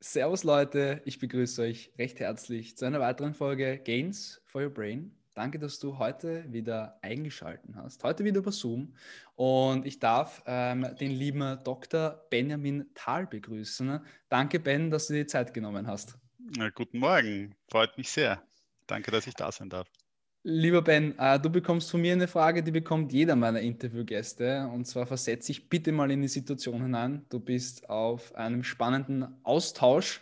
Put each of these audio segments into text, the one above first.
Servus Leute, ich begrüße euch recht herzlich zu einer weiteren Folge Gains for Your Brain. Danke, dass du heute wieder eingeschaltet hast. Heute wieder über Zoom. Und ich darf ähm, den lieben Dr. Benjamin Thal begrüßen. Danke, Ben, dass du dir die Zeit genommen hast. Na, guten Morgen, freut mich sehr. Danke, dass ich da sein darf. Lieber Ben, äh, du bekommst von mir eine Frage, die bekommt jeder meiner Interviewgäste. Und zwar versetze ich bitte mal in die Situation hinein. Du bist auf einem spannenden Austausch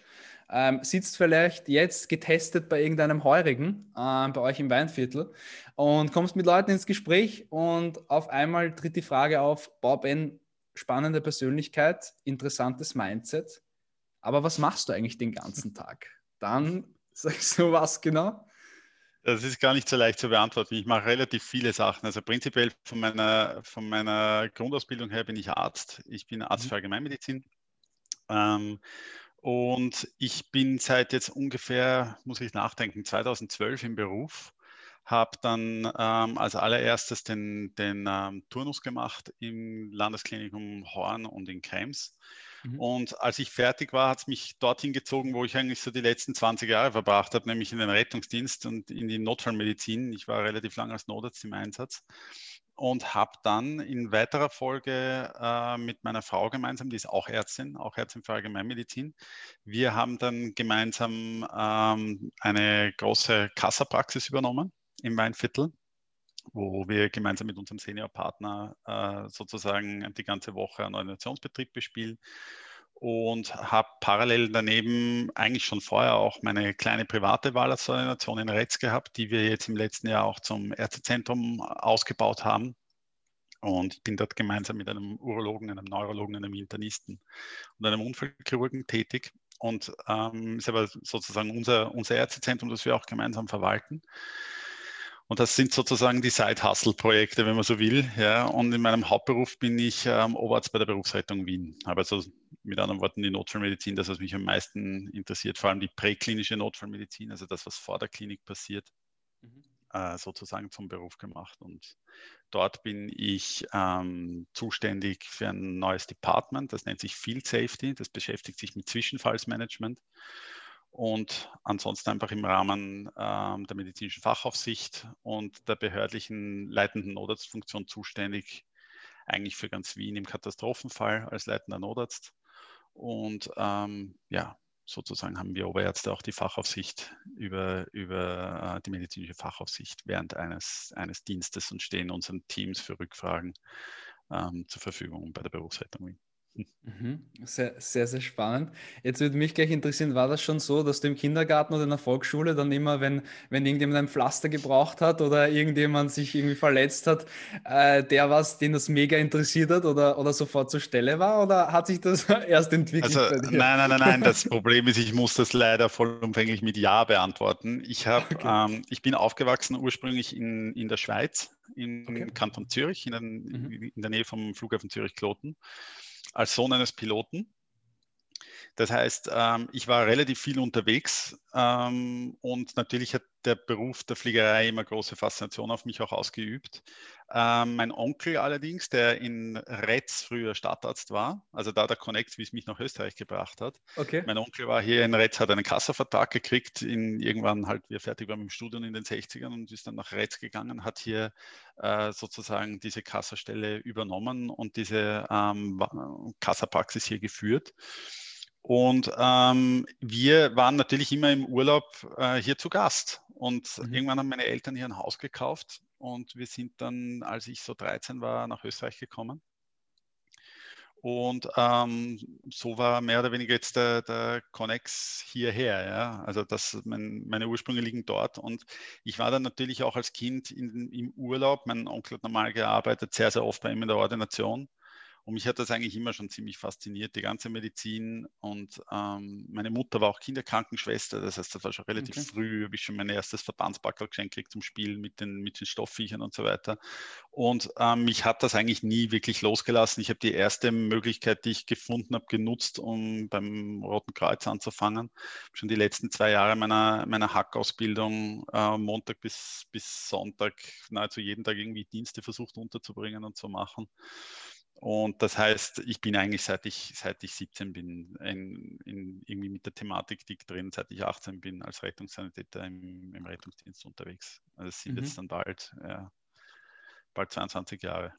ähm, sitzt vielleicht jetzt getestet bei irgendeinem Heurigen äh, bei euch im Weinviertel und kommst mit Leuten ins Gespräch und auf einmal tritt die Frage auf, Bob, Ben, spannende Persönlichkeit, interessantes Mindset, aber was machst du eigentlich den ganzen Tag? Dann sagst du was genau? Das ist gar nicht so leicht zu beantworten. Ich mache relativ viele Sachen. Also prinzipiell von meiner, von meiner Grundausbildung her bin ich Arzt. Ich bin Arzt mhm. für Allgemeinmedizin. Ähm, und ich bin seit jetzt ungefähr, muss ich nachdenken, 2012 im Beruf, habe dann ähm, als allererstes den, den ähm, Turnus gemacht im Landesklinikum Horn und in Krems. Mhm. Und als ich fertig war, hat es mich dorthin gezogen, wo ich eigentlich so die letzten 20 Jahre verbracht habe, nämlich in den Rettungsdienst und in die Notfallmedizin. Ich war relativ lange als Notarzt im Einsatz und habe dann in weiterer Folge äh, mit meiner Frau gemeinsam, die ist auch Ärztin, auch Ärztin für Allgemeinmedizin, wir haben dann gemeinsam ähm, eine große Kassapraxis übernommen im Weinviertel, wo wir gemeinsam mit unserem Seniorpartner äh, sozusagen die ganze Woche einen Ordinationsbetrieb bespielen und habe parallel daneben eigentlich schon vorher auch meine kleine private Wahlarztordination in Retz gehabt, die wir jetzt im letzten Jahr auch zum Ärztezentrum ausgebaut haben. Und ich bin dort gemeinsam mit einem Urologen, einem Neurologen, einem Internisten und einem Unfallchirurgen tätig. Und ähm, ist aber sozusagen unser, unser Ärztezentrum, das wir auch gemeinsam verwalten. Und das sind sozusagen die Side-Hustle-Projekte, wenn man so will. Ja. Und in meinem Hauptberuf bin ich ähm, Oberarzt bei der Berufsrettung Wien. Habe also mit anderen Worten die Notfallmedizin, das, was mich am meisten interessiert, vor allem die präklinische Notfallmedizin, also das, was vor der Klinik passiert, mhm. äh, sozusagen zum Beruf gemacht. Und dort bin ich ähm, zuständig für ein neues Department, das nennt sich Field Safety, das beschäftigt sich mit Zwischenfallsmanagement und ansonsten einfach im Rahmen ähm, der medizinischen Fachaufsicht und der behördlichen leitenden Notarztfunktion zuständig, eigentlich für ganz Wien im Katastrophenfall als leitender Notarzt. Und ähm, ja, sozusagen haben wir Oberärzte auch die Fachaufsicht über, über äh, die medizinische Fachaufsicht während eines, eines Dienstes und stehen unseren Teams für Rückfragen ähm, zur Verfügung bei der Berufsrettung. Mhm. Sehr, sehr, sehr spannend. Jetzt würde mich gleich interessieren, war das schon so, dass du im Kindergarten oder in der Volksschule dann immer, wenn, wenn irgendjemand ein Pflaster gebraucht hat oder irgendjemand sich irgendwie verletzt hat, äh, der was, den das mega interessiert hat oder, oder sofort zur Stelle war oder hat sich das erst entwickelt? Also, nein, nein, nein, nein. Das Problem ist, ich muss das leider vollumfänglich mit Ja beantworten. Ich, hab, okay. ähm, ich bin aufgewachsen ursprünglich in, in der Schweiz, im okay. Kanton Zürich, in, den, mhm. in der Nähe vom Flughafen Zürich-Kloten als Sohn eines Piloten. Das heißt, ähm, ich war relativ viel unterwegs ähm, und natürlich hat der Beruf der Fliegerei immer große Faszination auf mich auch ausgeübt. Ähm, mein Onkel allerdings, der in Retz früher Stadtarzt war, also da der Connect, wie es mich nach Österreich gebracht hat. Okay. Mein Onkel war hier in Retz, hat einen Kassavertrag gekriegt, in, irgendwann halt, wie er fertig war mit dem Studium in den 60ern und ist dann nach Retz gegangen, hat hier äh, sozusagen diese Kassastelle übernommen und diese ähm, Kassapraxis hier geführt. Und ähm, wir waren natürlich immer im Urlaub äh, hier zu Gast. Und mhm. irgendwann haben meine Eltern hier ein Haus gekauft und wir sind dann, als ich so 13 war, nach Österreich gekommen. Und ähm, so war mehr oder weniger jetzt der, der Connex hierher. Ja? Also das, mein, meine Ursprünge liegen dort. Und ich war dann natürlich auch als Kind in, im Urlaub. Mein Onkel hat normal gearbeitet, sehr, sehr oft bei ihm in der Ordination. Und mich hat das eigentlich immer schon ziemlich fasziniert, die ganze Medizin. Und ähm, meine Mutter war auch Kinderkrankenschwester, das heißt, das war schon relativ okay. früh, habe ich schon mein erstes Verbandspackerl geschenkt gekriegt zum Spielen mit den, mit den Stoffviechern und so weiter. Und ähm, mich hat das eigentlich nie wirklich losgelassen. Ich habe die erste Möglichkeit, die ich gefunden habe, genutzt, um beim Roten Kreuz anzufangen. Schon die letzten zwei Jahre meiner, meiner Hackausbildung, äh, Montag bis, bis Sonntag, nahezu jeden Tag irgendwie Dienste versucht unterzubringen und zu machen. Und das heißt, ich bin eigentlich seit ich, seit ich 17 bin, in, in, irgendwie mit der Thematik dick drin, seit ich 18 bin als Rettungssanitäter im, im Rettungsdienst unterwegs. Also es sind mhm. jetzt dann bald, ja, bald 22 Jahre.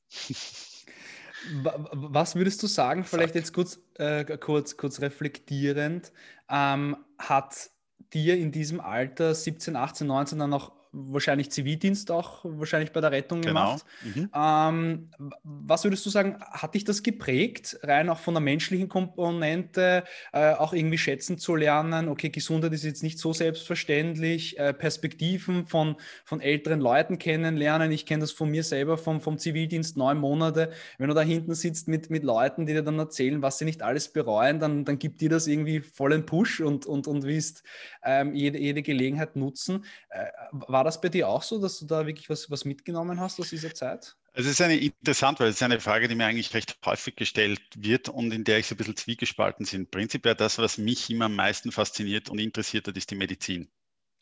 Was würdest du sagen, vielleicht jetzt kurz, äh, kurz, kurz reflektierend, ähm, hat dir in diesem Alter 17, 18, 19 dann noch wahrscheinlich Zivildienst auch wahrscheinlich bei der Rettung genau. gemacht. Mhm. Ähm, was würdest du sagen, hat dich das geprägt, rein auch von der menschlichen Komponente, äh, auch irgendwie schätzen zu lernen? Okay, Gesundheit ist jetzt nicht so selbstverständlich, äh, Perspektiven von, von älteren Leuten kennenlernen. Ich kenne das von mir selber vom, vom Zivildienst, neun Monate. Wenn du da hinten sitzt mit, mit Leuten, die dir dann erzählen, was sie nicht alles bereuen, dann, dann gibt dir das irgendwie vollen Push und, und, und willst ähm, jede, jede Gelegenheit nutzen. Äh, war war das bei dir auch so, dass du da wirklich was, was mitgenommen hast aus dieser Zeit? Es ist eine interessant, weil es ist eine Frage, die mir eigentlich recht häufig gestellt wird und in der ich so ein bisschen zwiegespalten bin. Prinzipiell das, was mich immer am meisten fasziniert und interessiert hat, ist die Medizin.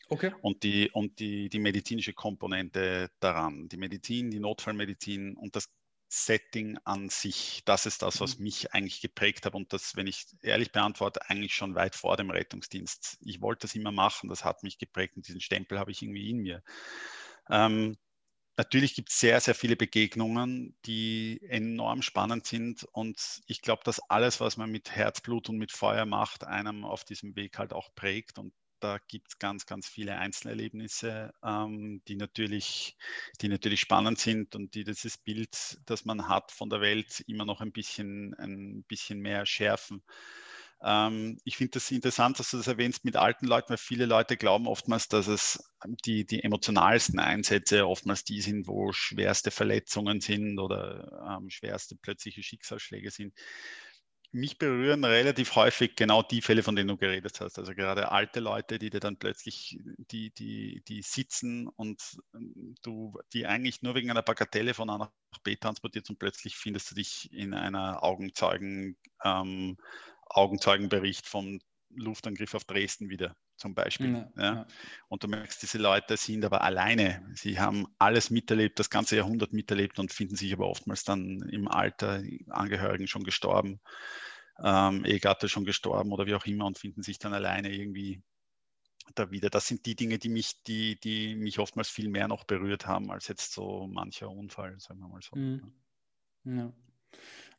Okay. Und, die, und die, die medizinische Komponente daran. Die Medizin, die Notfallmedizin und das Setting an sich, das ist das, was mhm. mich eigentlich geprägt hat und das, wenn ich ehrlich beantworte, eigentlich schon weit vor dem Rettungsdienst. Ich wollte das immer machen, das hat mich geprägt und diesen Stempel habe ich irgendwie in mir. Ähm, natürlich gibt es sehr, sehr viele Begegnungen, die enorm spannend sind und ich glaube, dass alles, was man mit Herzblut und mit Feuer macht, einem auf diesem Weg halt auch prägt und da gibt es ganz, ganz viele Einzelerlebnisse, ähm, die, natürlich, die natürlich spannend sind und die dieses Bild, das man hat von der Welt, immer noch ein bisschen, ein bisschen mehr schärfen. Ähm, ich finde das interessant, dass du das erwähnst mit alten Leuten, weil viele Leute glauben oftmals, dass es die, die emotionalsten Einsätze oftmals die sind, wo schwerste Verletzungen sind oder ähm, schwerste plötzliche Schicksalsschläge sind mich berühren relativ häufig genau die Fälle, von denen du geredet hast. Also gerade alte Leute, die dir dann plötzlich, die, die, die sitzen und ähm, du, die eigentlich nur wegen einer Bagatelle von A nach B transportiert und plötzlich findest du dich in einer Augenzeugen, ähm, Augenzeugenbericht vom Luftangriff auf Dresden wieder zum Beispiel. Ja, ja. Und du merkst, diese Leute sind aber alleine. Sie haben alles miterlebt, das ganze Jahrhundert miterlebt und finden sich aber oftmals dann im Alter, Angehörigen schon gestorben, ähm, Ehegatte schon gestorben oder wie auch immer und finden sich dann alleine irgendwie da wieder. Das sind die Dinge, die mich, die, die mich oftmals viel mehr noch berührt haben als jetzt so mancher Unfall, sagen wir mal so. Mhm. Ja.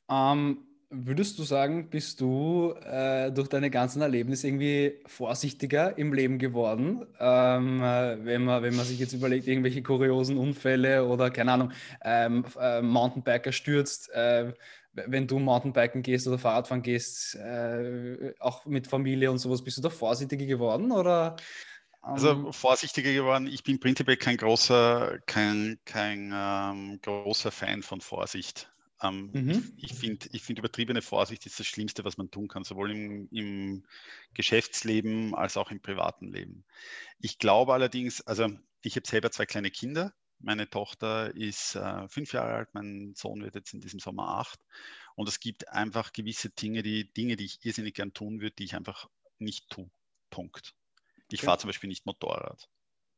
Ähm, Würdest du sagen, bist du äh, durch deine ganzen Erlebnisse irgendwie vorsichtiger im Leben geworden? Ähm, äh, wenn, man, wenn man sich jetzt überlegt, irgendwelche kuriosen Unfälle oder keine Ahnung, ähm, äh, Mountainbiker stürzt, äh, wenn du Mountainbiken gehst oder Fahrradfahren gehst, äh, auch mit Familie und sowas, bist du da vorsichtiger geworden oder? Also ähm, vorsichtiger geworden. Ich bin prinzipiell kein großer, kein, kein ähm, großer Fan von Vorsicht. Ähm, mhm. Ich, ich finde, ich find, übertriebene Vorsicht ist das Schlimmste, was man tun kann, sowohl im, im, Geschäftsleben als auch im privaten Leben. Ich glaube allerdings, also ich habe selber zwei kleine Kinder. Meine Tochter ist äh, fünf Jahre alt, mein Sohn wird jetzt in diesem Sommer acht. Und es gibt einfach gewisse Dinge, die, Dinge, die ich irrsinnig gern tun würde, die ich einfach nicht tue. Punkt. Ich okay. fahre zum Beispiel nicht Motorrad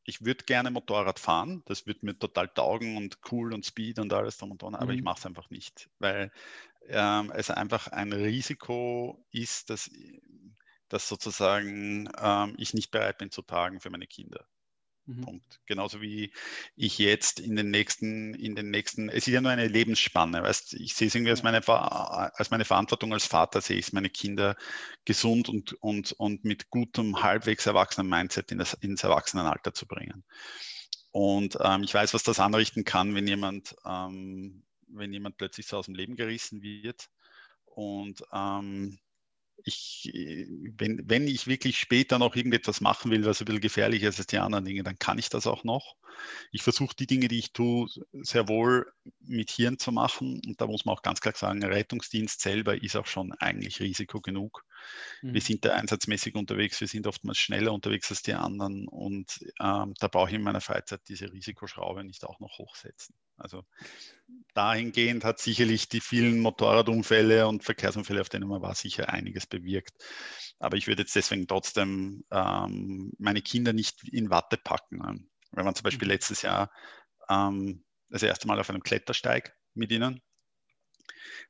ich würde gerne Motorrad fahren, das würde mir total taugen und cool und Speed und alles drum und dran, aber mhm. ich mache es einfach nicht, weil ähm, es einfach ein Risiko ist, dass, dass sozusagen ähm, ich nicht bereit bin zu tragen für meine Kinder. Mhm. Punkt. Genauso wie ich jetzt in den nächsten, in den nächsten, es ist ja nur eine Lebensspanne, weißt ich sehe es irgendwie als meine, als meine Verantwortung als Vater, sehe ich meine Kinder gesund und, und, und mit gutem, halbwegs erwachsenen Mindset in das, ins Erwachsenenalter zu bringen. Und ähm, ich weiß, was das anrichten kann, wenn jemand, ähm, wenn jemand plötzlich so aus dem Leben gerissen wird. Und ähm, ich, wenn, wenn ich wirklich später noch irgendetwas machen will, was ein bisschen gefährlicher ist als die anderen Dinge, dann kann ich das auch noch. Ich versuche die Dinge, die ich tue, sehr wohl mit Hirn zu machen. Und da muss man auch ganz klar sagen, Rettungsdienst selber ist auch schon eigentlich Risiko genug. Mhm. Wir sind da einsatzmäßig unterwegs, wir sind oftmals schneller unterwegs als die anderen. Und ähm, da brauche ich in meiner Freizeit diese Risikoschraube nicht auch noch hochsetzen. Also dahingehend hat sicherlich die vielen Motorradunfälle und Verkehrsunfälle, auf denen man war, sicher einiges bewirkt. Aber ich würde jetzt deswegen trotzdem ähm, meine Kinder nicht in Watte packen. Ne? Wenn man zum Beispiel mhm. letztes Jahr ähm, das erste Mal auf einem Klettersteig mit ihnen.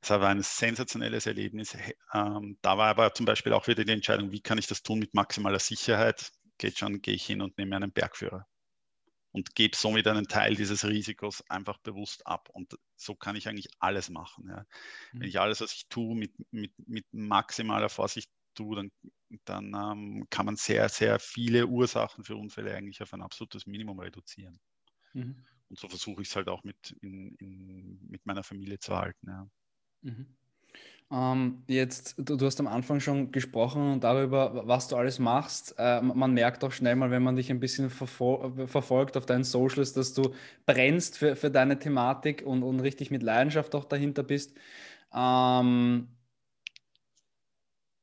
Das war ein sensationelles Erlebnis. Ähm, da war aber zum Beispiel auch wieder die Entscheidung, wie kann ich das tun mit maximaler Sicherheit? Geht schon, gehe ich hin und nehme einen Bergführer und gebe somit einen Teil dieses Risikos einfach bewusst ab. Und so kann ich eigentlich alles machen. Ja. Mhm. Wenn ich alles, was ich tue, mit, mit, mit maximaler Vorsicht tue, dann, dann ähm, kann man sehr, sehr viele Ursachen für Unfälle eigentlich auf ein absolutes Minimum reduzieren. Mhm. Und so versuche ich es halt auch mit, in, in, mit meiner Familie zu halten. Ja. Mhm. Ähm, jetzt, du, du, hast am Anfang schon gesprochen darüber, was du alles machst. Äh, man merkt auch schnell mal, wenn man dich ein bisschen verfol verfolgt auf deinen Socials, dass du brennst für, für deine Thematik und, und richtig mit Leidenschaft auch dahinter bist. Ähm,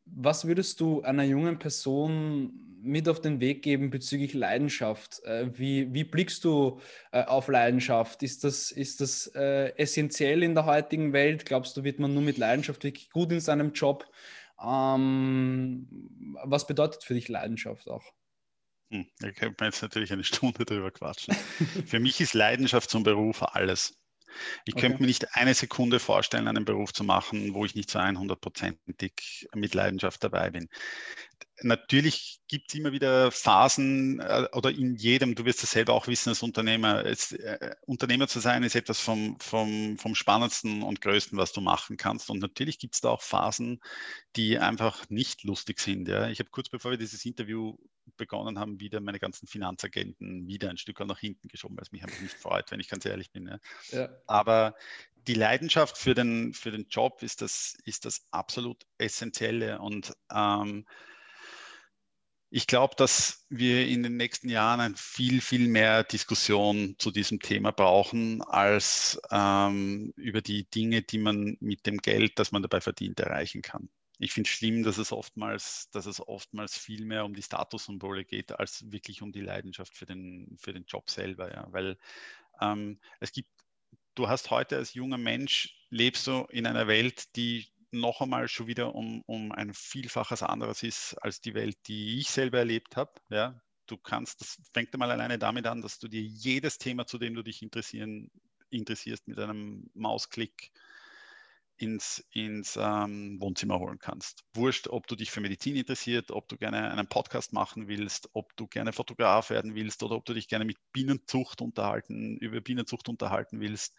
was würdest du einer jungen Person mit auf den Weg geben bezüglich Leidenschaft? Äh, wie, wie blickst du äh, auf Leidenschaft? Ist das, ist das äh, essentiell in der heutigen Welt? Glaubst du, wird man nur mit Leidenschaft wirklich gut in seinem Job? Ähm, was bedeutet für dich Leidenschaft auch? Hm, da könnte man jetzt natürlich eine Stunde drüber quatschen. für mich ist Leidenschaft zum Beruf alles. Ich okay. könnte mir nicht eine Sekunde vorstellen, einen Beruf zu machen, wo ich nicht zu 100%ig mit Leidenschaft dabei bin natürlich gibt es immer wieder Phasen äh, oder in jedem, du wirst es selber auch wissen als Unternehmer, es, äh, Unternehmer zu sein ist etwas vom, vom, vom spannendsten und größten, was du machen kannst. Und natürlich gibt es da auch Phasen, die einfach nicht lustig sind. Ja. Ich habe kurz bevor wir dieses Interview begonnen haben, wieder meine ganzen Finanzagenten wieder ein Stück nach hinten geschoben, weil es mich einfach nicht freut, wenn ich ganz ehrlich bin. Ja. Ja. Aber die Leidenschaft für den, für den Job ist das, ist das absolut Essentielle. Und ähm, ich glaube, dass wir in den nächsten Jahren viel, viel mehr Diskussion zu diesem Thema brauchen, als ähm, über die Dinge, die man mit dem Geld, das man dabei verdient, erreichen kann. Ich finde es schlimm, dass es oftmals, dass es oftmals viel mehr um die Statussymbole geht, als wirklich um die Leidenschaft für den, für den Job selber. Ja. Weil ähm, es gibt, du hast heute als junger Mensch, lebst du in einer Welt, die noch einmal schon wieder um, um ein Vielfaches anderes ist als die Welt, die ich selber erlebt habe. Ja, du kannst, das fängt einmal alleine damit an, dass du dir jedes Thema, zu dem du dich interessieren, interessierst, mit einem Mausklick ins, ins ähm, Wohnzimmer holen kannst. Wurscht, ob du dich für Medizin interessiert, ob du gerne einen Podcast machen willst, ob du gerne Fotograf werden willst oder ob du dich gerne mit Bienenzucht unterhalten, über Bienenzucht unterhalten willst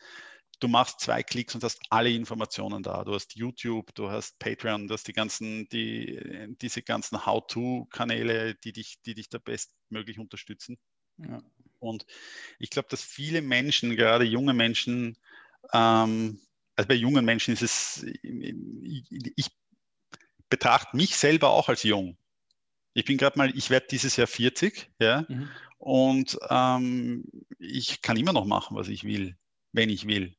du machst zwei Klicks und hast alle Informationen da. Du hast YouTube, du hast Patreon, du hast die ganzen, die, diese ganzen How-To-Kanäle, die dich, die dich da bestmöglich unterstützen. Ja. Und ich glaube, dass viele Menschen, gerade junge Menschen, ähm, also bei jungen Menschen ist es, ich, ich betrachte mich selber auch als jung. Ich bin gerade mal, ich werde dieses Jahr 40, ja, mhm. und ähm, ich kann immer noch machen, was ich will, wenn ich will.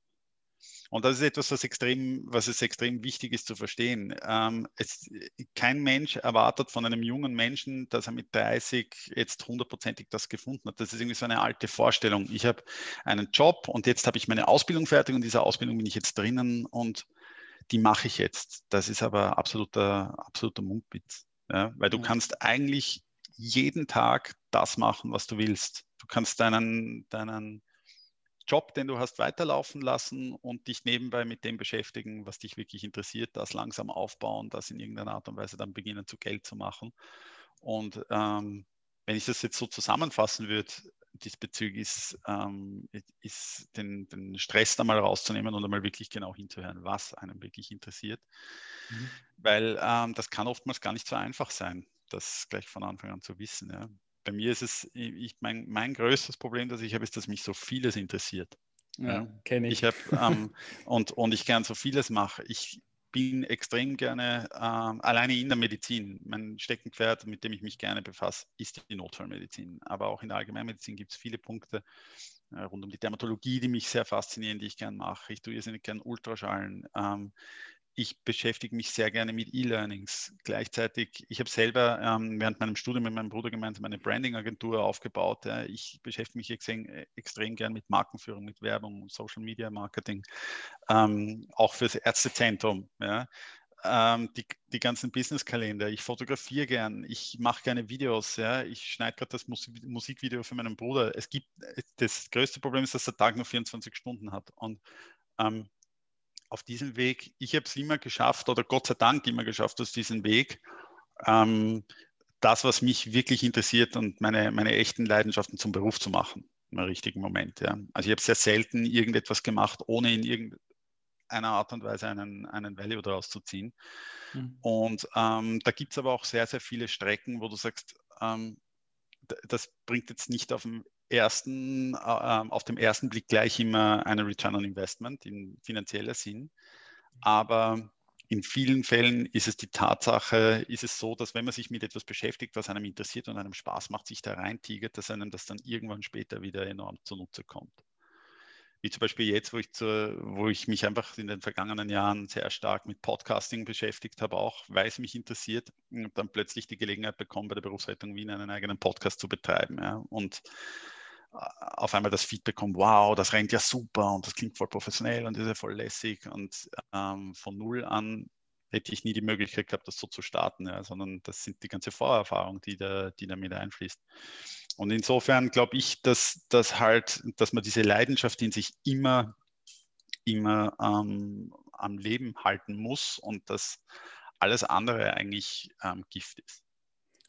Und das ist etwas, was extrem, was es extrem wichtig ist zu verstehen. Ähm, es, kein Mensch erwartet von einem jungen Menschen, dass er mit 30 jetzt hundertprozentig das gefunden hat. Das ist irgendwie so eine alte Vorstellung. Ich habe einen Job und jetzt habe ich meine Ausbildung fertig und in dieser Ausbildung bin ich jetzt drinnen und die mache ich jetzt. Das ist aber absoluter, absoluter Mundwitz. Ja? Weil du ja. kannst eigentlich jeden Tag das machen, was du willst. Du kannst deinen, deinen Job, den du hast, weiterlaufen lassen und dich nebenbei mit dem beschäftigen, was dich wirklich interessiert, das langsam aufbauen, das in irgendeiner Art und Weise dann beginnen zu Geld zu machen. Und ähm, wenn ich das jetzt so zusammenfassen würde, diesbezüglich ist, ähm, ist den, den, Stress da mal rauszunehmen und einmal wirklich genau hinzuhören, was einem wirklich interessiert. Mhm. Weil ähm, das kann oftmals gar nicht so einfach sein, das gleich von Anfang an zu wissen. Ja bei mir ist es, ich, mein, mein größtes Problem, das ich habe, ist, dass mich so vieles interessiert. Ja, kenne ich. ich hab, ähm, und, und ich gern so vieles mache. Ich bin extrem gerne äh, alleine in der Medizin. Mein Steckenpferd, mit dem ich mich gerne befasse, ist die Notfallmedizin. Aber auch in der Allgemeinmedizin gibt es viele Punkte äh, rund um die Dermatologie, die mich sehr faszinieren, die ich gerne mache. Ich tue irrsinnig gerne Ultraschallen. Ähm, ich beschäftige mich sehr gerne mit E-Learnings. Gleichzeitig, ich habe selber ähm, während meinem Studium mit meinem Bruder gemeinsam eine Branding-Agentur aufgebaut. Ja. Ich beschäftige mich extrem, extrem gern mit Markenführung, mit Werbung, Social Media Marketing, ähm, auch fürs Ärztezentrum. Ja. Ähm, die, die ganzen Business-Kalender. Ich fotografiere gern, ich mache gerne Videos. Ja. Ich schneide gerade das Musik Musikvideo für meinen Bruder. Es gibt, das größte Problem ist, dass der Tag nur 24 Stunden hat. Und ähm, auf diesem Weg, ich habe es immer geschafft oder Gott sei Dank immer geschafft aus diesem Weg, ähm, das, was mich wirklich interessiert und meine, meine echten Leidenschaften zum Beruf zu machen im richtigen Moment. Ja. Also ich habe sehr selten irgendetwas gemacht, ohne in irgendeiner Art und Weise einen, einen Value daraus zu ziehen. Mhm. Und ähm, da gibt es aber auch sehr, sehr viele Strecken, wo du sagst, ähm, das bringt jetzt nicht auf dem ersten, äh, ähm, auf dem ersten Blick gleich immer eine Return on Investment in finanzieller Sinn. Aber in vielen Fällen ist es die Tatsache, ist es so, dass wenn man sich mit etwas beschäftigt, was einem interessiert und einem Spaß macht, sich da reintigert, dass einem das dann irgendwann später wieder enorm zunutze kommt. Wie zum Beispiel jetzt, wo ich, zu, wo ich mich einfach in den vergangenen Jahren sehr stark mit Podcasting beschäftigt habe, auch weil es mich interessiert und dann plötzlich die Gelegenheit bekommen, bei der Berufsrettung Wien einen eigenen Podcast zu betreiben. Ja. Und auf einmal das Feedback kommt, wow, das rennt ja super und das klingt voll professionell und ist ja voll lässig. Und ähm, von null an hätte ich nie die Möglichkeit gehabt, das so zu starten, ja, sondern das sind die ganze Vorerfahrung, die da, die da mit einfließt. Und insofern glaube ich, dass, dass halt, dass man diese Leidenschaft in sich immer, immer ähm, am Leben halten muss und dass alles andere eigentlich ähm, Gift ist.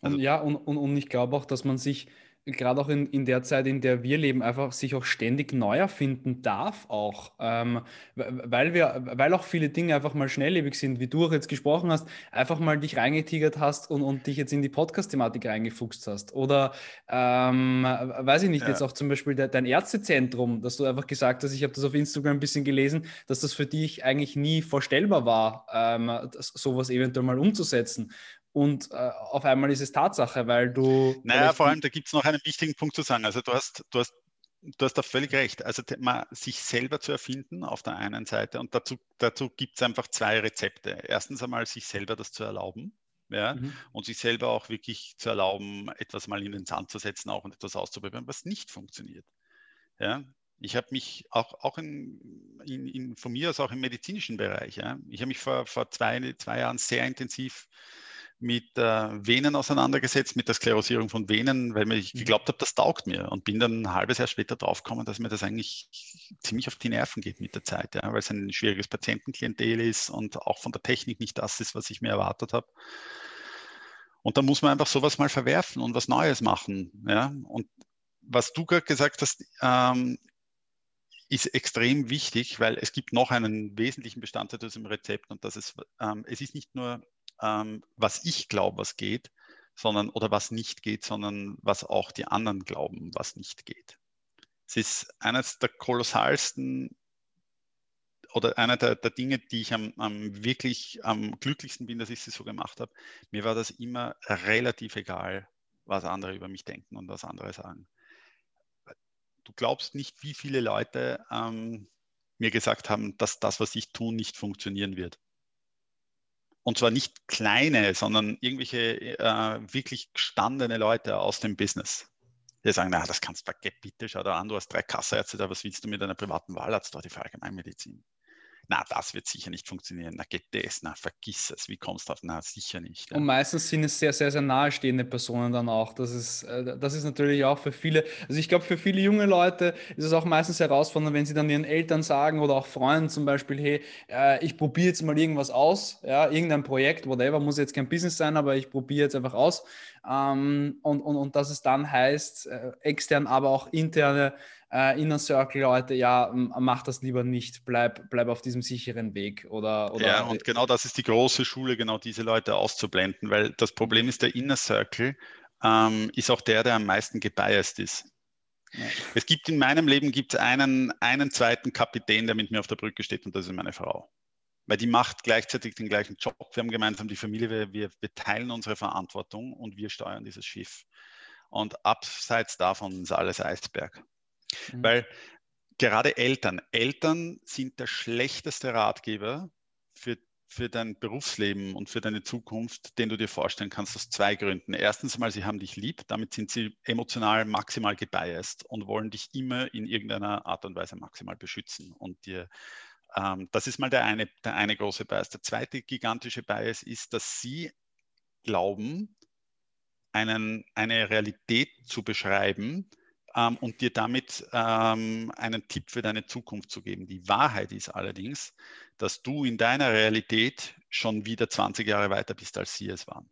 Also, und ja, und, und, und ich glaube auch, dass man sich gerade auch in, in der Zeit, in der wir leben, einfach sich auch ständig neu erfinden darf auch, ähm, weil wir, weil auch viele Dinge einfach mal schnelllebig sind, wie du auch jetzt gesprochen hast, einfach mal dich reingetigert hast und, und dich jetzt in die Podcast-Thematik reingefuchst hast. Oder ähm, weiß ich nicht, ja. jetzt auch zum Beispiel de, dein Ärztezentrum, dass du einfach gesagt hast, ich habe das auf Instagram ein bisschen gelesen, dass das für dich eigentlich nie vorstellbar war, ähm, das, sowas eventuell mal umzusetzen und äh, auf einmal ist es Tatsache, weil du. Naja, vor allem, da gibt es noch einen wichtigen Punkt zu sagen. Also du hast, du hast, du hast da völlig recht. Also mal sich selber zu erfinden auf der einen Seite und dazu, dazu gibt es einfach zwei Rezepte. Erstens einmal sich selber das zu erlauben. Ja, mhm. und sich selber auch wirklich zu erlauben, etwas mal in den Sand zu setzen, auch und etwas auszuprobieren, was nicht funktioniert. Ja, ich habe mich auch, auch in, in, in, von mir aus auch im medizinischen Bereich, ja, ich habe mich vor, vor zwei, zwei Jahren sehr intensiv mit äh, Venen auseinandergesetzt, mit der Sklerosierung von Venen, weil ich mhm. geglaubt habe, das taugt mir und bin dann ein halbes Jahr später draufgekommen, dass mir das eigentlich ziemlich auf die Nerven geht mit der Zeit, ja, weil es ein schwieriges Patientenklientel ist und auch von der Technik nicht das ist, was ich mir erwartet habe. Und da muss man einfach sowas mal verwerfen und was Neues machen. Ja? Und was du gerade gesagt hast, ähm, ist extrem wichtig, weil es gibt noch einen wesentlichen Bestandteil zu diesem Rezept und das ist, ähm, es ist nicht nur ähm, was ich glaube, was geht, sondern oder was nicht geht, sondern was auch die anderen glauben, was nicht geht. Es ist eines der kolossalsten oder einer der, der Dinge, die ich am, am, wirklich am glücklichsten bin, dass ich sie so gemacht habe. Mir war das immer relativ egal, was andere über mich denken und was andere sagen. Du glaubst nicht, wie viele Leute ähm, mir gesagt haben, dass das, was ich tue, nicht funktionieren wird. Und zwar nicht kleine, sondern irgendwelche äh, wirklich gestandene Leute aus dem Business. Die sagen, na, das kannst du bitte, schau da an, du hast drei Kasserärzte da, was willst du mit einer privaten Wahlarzt da, die Allgemeinmedizin? Na, das wird sicher nicht funktionieren, na, geht das, na, vergiss es, wie kommst du auf, na, sicher nicht. Ja. Und meistens sind es sehr, sehr, sehr nahestehende Personen dann auch. Das ist, äh, das ist natürlich auch für viele, also ich glaube, für viele junge Leute ist es auch meistens herausfordernd, wenn sie dann ihren Eltern sagen oder auch Freunden zum Beispiel, hey, äh, ich probiere jetzt mal irgendwas aus, ja, irgendein Projekt, whatever, muss jetzt kein Business sein, aber ich probiere jetzt einfach aus. Ähm, und, und, und dass es dann heißt, äh, extern, aber auch interne äh, Inner Circle Leute, ja, mach das lieber nicht, bleib, bleib auf diesem sicheren Weg. Oder, oder ja, und genau das ist die große Schule, genau diese Leute auszublenden, weil das Problem ist, der Inner Circle ähm, ist auch der, der am meisten gebiased ist. Ja. Es gibt in meinem Leben gibt's einen, einen zweiten Kapitän, der mit mir auf der Brücke steht und das ist meine Frau. weil die macht gleichzeitig den gleichen Job. Wir haben gemeinsam die Familie, wir, wir teilen unsere Verantwortung und wir steuern dieses Schiff. Und abseits davon ist alles Eisberg. Mhm. Weil gerade Eltern, Eltern sind der schlechteste Ratgeber für, für dein Berufsleben und für deine Zukunft, den du dir vorstellen kannst, aus zwei Gründen. Erstens mal, sie haben dich lieb, damit sind sie emotional maximal gebiased und wollen dich immer in irgendeiner Art und Weise maximal beschützen und dir ähm, das ist mal der eine, der eine große Bias. Der zweite gigantische Bias ist, dass sie glauben, einen, eine Realität zu beschreiben ähm, und dir damit ähm, einen Tipp für deine Zukunft zu geben. Die Wahrheit ist allerdings, dass du in deiner Realität schon wieder 20 Jahre weiter bist, als sie es waren.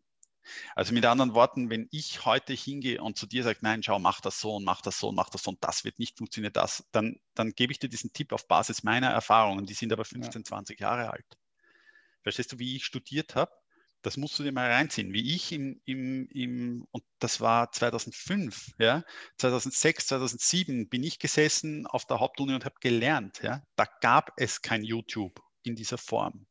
Also mit anderen Worten, wenn ich heute hingehe und zu dir sage, nein, schau, mach das so und mach das so und mach das so und das wird nicht funktionieren, das, dann, dann gebe ich dir diesen Tipp auf Basis meiner Erfahrungen, die sind aber 15, ja. 20 Jahre alt. Verstehst du, wie ich studiert habe? Das musst du dir mal reinziehen. Wie ich im, im, im und das war 2005, ja, 2006, 2007 bin ich gesessen auf der Hauptuni und habe gelernt. Ja. Da gab es kein YouTube in dieser Form.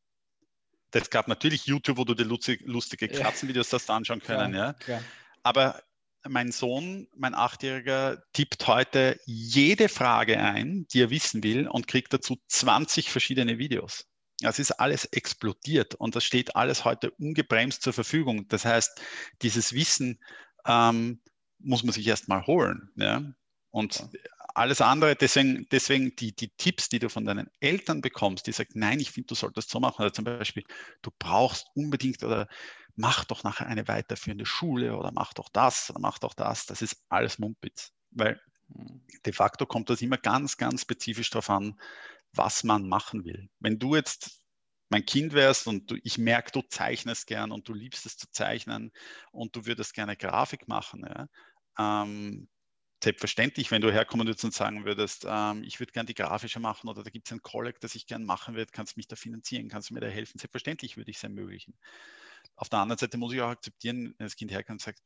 Das gab natürlich YouTube, wo du die lustige Katzenvideos ja. das anschauen können. Klar, ja. Klar. Aber mein Sohn, mein Achtjähriger, tippt heute jede Frage ein, die er wissen will und kriegt dazu 20 verschiedene Videos. Das ist alles explodiert und das steht alles heute ungebremst zur Verfügung. Das heißt, dieses Wissen ähm, muss man sich erst mal holen. Ja? Und alles andere, deswegen, deswegen die, die Tipps, die du von deinen Eltern bekommst, die sagen, nein, ich finde, du solltest so machen. Oder zum Beispiel, du brauchst unbedingt oder mach doch nachher eine weiterführende Schule oder mach doch das oder mach doch das. Das ist alles Mumpitz. Weil hm. de facto kommt das immer ganz, ganz spezifisch darauf an, was man machen will. Wenn du jetzt mein Kind wärst und du, ich merke, du zeichnest gern und du liebst es zu zeichnen und du würdest gerne Grafik machen, ja, ähm, selbstverständlich, wenn du herkommen würdest und sagen würdest, ähm, ich würde gerne die grafische machen oder da gibt es ein Kolleg, das ich gerne machen würde, kannst du mich da finanzieren, kannst du mir da helfen? Selbstverständlich würde ich es ermöglichen. Auf der anderen Seite muss ich auch akzeptieren, wenn das Kind herkommt und sagt,